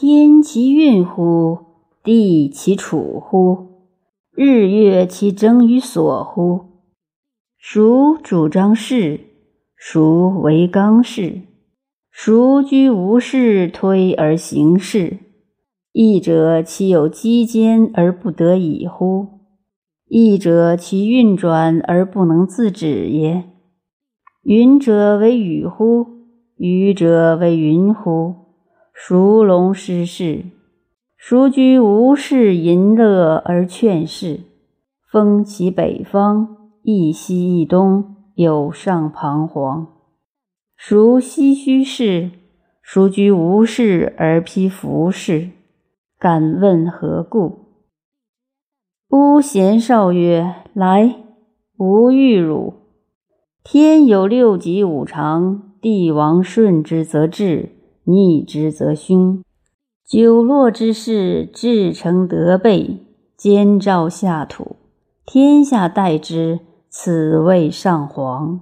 天其运乎？地其处乎？日月其争于所乎？孰主张事？孰为刚事？孰居无事推而行事？义者其有机坚而不得已乎？义者其运转而不能自止也。云者为雨乎？雨者为云乎？孰龙失事？孰居无事淫乐而劝世？风起北方，一西一东，有上彷徨。孰唏嘘事？孰居无事而披服饰？敢问何故？巫贤少曰：“来，吾欲汝。天有六极五常，帝王顺之则治，逆之则凶。九落之势，至诚德备，兼照下土，天下待之，此谓上皇。